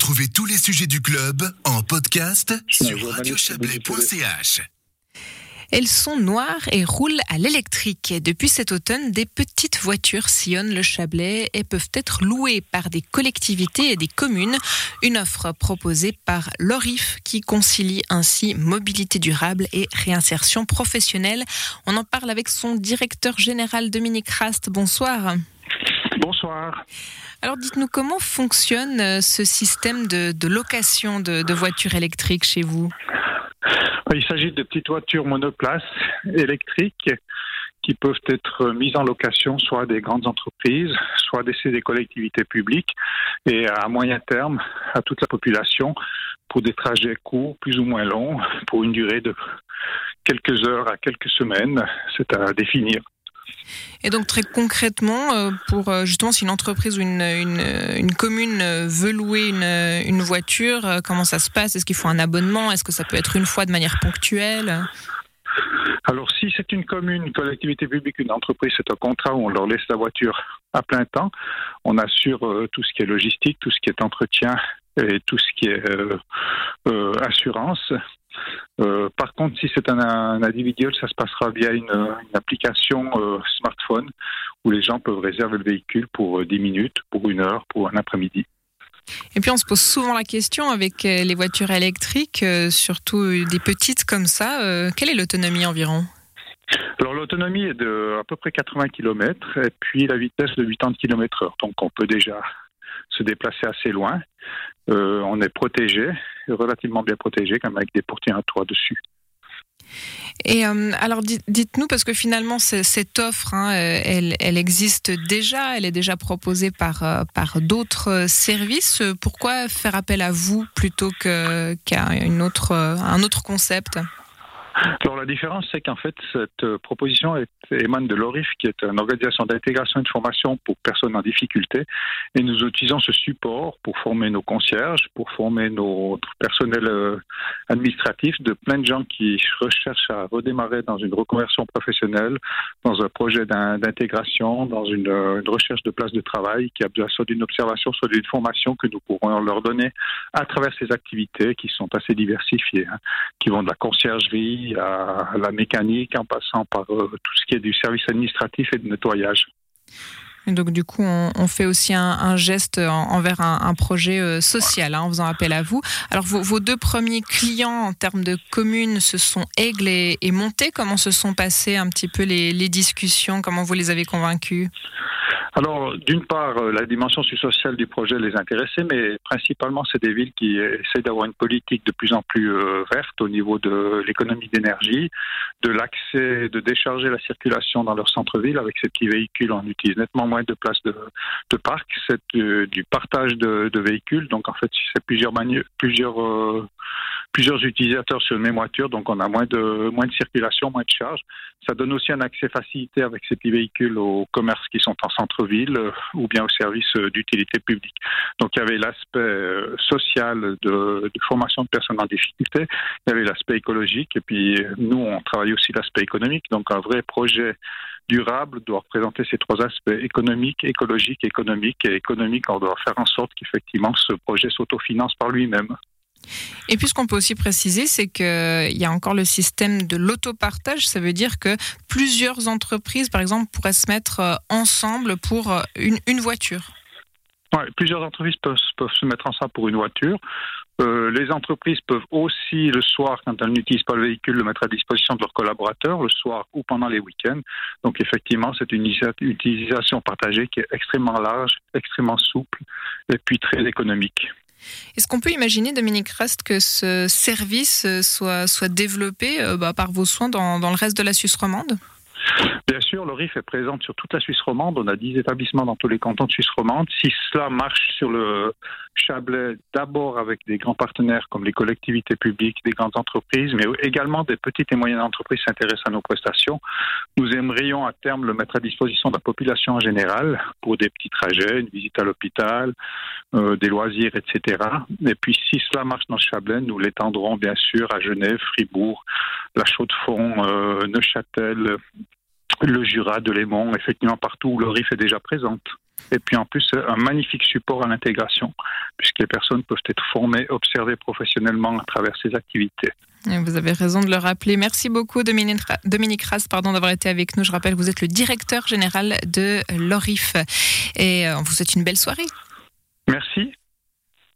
Retrouvez tous les sujets du club en podcast sur radiochablais.ch. Elles sont noires et roulent à l'électrique. Depuis cet automne, des petites voitures sillonnent le Chablais et peuvent être louées par des collectivités et des communes. Une offre proposée par l'ORIF qui concilie ainsi mobilité durable et réinsertion professionnelle. On en parle avec son directeur général Dominique Rast. Bonsoir. Bonsoir. Alors dites-nous comment fonctionne euh, ce système de, location de voitures électriques chez vous? Il s'agit de petites voitures monoplaces électriques qui peuvent être mises en location soit des grandes entreprises, soit des, collectivités publiques et à moyen terme à toute la population pour des trajets courts, plus ou moins longs, pour une durée de quelques heures à quelques semaines. C'est à définir. Et donc très concrètement, euh, pour euh, justement si une entreprise ou une, une, commune euh, veut louer une, une voiture, comment ça se passe? Est-ce qu'il faut un abonnement? Est-ce que ça peut être une fois de manière ponctuelle? Alors, si c'est une commune, une collectivité publique, une entreprise, c'est un contrat où on leur laisse la voiture à plein temps. On assure tout ce qui est logistique, tout ce qui est entretien et tout ce qui est assurance. Euh, par contre, si c'est un, individuel, ça se passera via une, application euh, smartphone où les gens peuvent réserver le véhicule pour 10 euh, minutes, pour une heure, pour un après-midi. Et puis on se pose souvent la question avec les voitures électriques, surtout des petites comme ça, quelle est l'autonomie environ? Alors l'autonomie est de à peu près 80 km et puis la vitesse de 80 km/h. Donc on peut déjà se déplacer assez loin. Euh, on est protégé, relativement bien protégé, comme avec des portiers à toit dessus. Et euh, alors dites-nous, parce que finalement cette offre, hein, euh, elle, existe déjà, elle est déjà proposée par, par d'autres services. Pourquoi faire appel à vous plutôt qu'à autre, un autre concept? Alors la différence, c'est qu'en fait, cette euh, proposition émane de l'ORIF, qui est une organisation d'intégration et de formation pour personnes en difficulté, et nous utilisons ce support pour former nos concierges, pour former nos personnels euh, administratifs, de plein de gens qui recherchent à redémarrer dans une reconversion professionnelle, dans un projet d'intégration, dans une, euh, une, recherche de place de travail, qui a besoin soit d'une observation, soit d'une formation que nous pourrons leur donner à travers ces activités qui sont assez diversifiées, hein, qui vont de la conciergerie à la mécanique, en passant par euh, tout ce qui est du service administratif et de nettoyage. Et donc du coup, on, fait aussi un, geste envers un, projet euh, social hein, en faisant appel à vous. Alors vos, deux premiers clients en termes de communes, ce sont Aigle et, et Monté. Comment se sont passées un petit peu les discussions? Comment vous les avez convaincus? Alors, d'une part, euh, la dimension sociale du projet les intéressait, mais principalement, c'est des villes qui essaient d'avoir une politique de plus en plus euh, verte au niveau de l'économie d'énergie, de l'accès, de décharger la circulation dans leur centre-ville avec ces petits véhicules. On utilise nettement moins de places de, de parc. C'est du, partage de, véhicules. Donc, en fait, c'est plusieurs, plusieurs euh, plusieurs utilisateurs sur une même voiture, donc on a moins de, moins de circulation, moins de charge. Ça donne aussi un accès facilité avec ces petits véhicules aux commerces qui sont en centre-ville euh, ou bien aux services euh, d'utilité publique. Donc il y avait l'aspect euh, social de, de, formation de personnes en difficulté, il y avait l'aspect écologique et puis nous on travaille aussi l'aspect économique. Donc un vrai projet durable doit représenter ces trois aspects économique, écologique, économique et économique. On doit faire en sorte qu'effectivement ce projet s'autofinance par lui-même. Et puis ce qu'on peut aussi préciser, c'est qu'il y a encore le système de l'autopartage. Ça veut dire que plusieurs entreprises, par exemple, pourraient se mettre euh, ensemble pour euh, une, voiture. plusieurs entreprises peuvent, se mettre ensemble pour une voiture. Euh, les entreprises peuvent aussi, le soir, quand elles n'utilisent pas le véhicule, le mettre à disposition de leurs collaborateurs, le soir ou pendant les week-ends. Donc, effectivement, c'est une utilisation partagée qui est extrêmement large, extrêmement souple et puis très économique. Est-ce qu'on peut imaginer, Dominique Rest, que ce service soit, soit développé euh, bah, par vos soins dans, dans le reste de la Suisse romande? Bien sûr, le RIF est présente sur toute la Suisse romande. On a 10 établissements dans tous les cantons de Suisse romande. Si cela marche sur le Chablais, d'abord avec des grands partenaires comme les collectivités publiques, des grandes entreprises, mais également des petites et moyennes entreprises s'intéressent à nos prestations, nous aimerions à terme le mettre à disposition de la population en général pour des petits trajets, une visite à l'hôpital, euh, des loisirs, etc. Et puis si cela marche dans Chablais, nous l'étendrons bien sûr à Genève, Fribourg, La Chaux-de-Fonds, euh, Neuchâtel, le Jura, de Lémont, effectivement partout où le RIF est déjà présente. Et puis en plus, un magnifique support à l'intégration, puisque les personnes peuvent être formées, observées professionnellement à travers ces activités. Vous avez raison de le rappeler. Merci beaucoup, Dominique, Dominique Ras, pardon, d'avoir été avec nous. Je rappelle vous êtes le directeur général de l'ORIF. Et euh, on vous souhaite une belle soirée. Merci.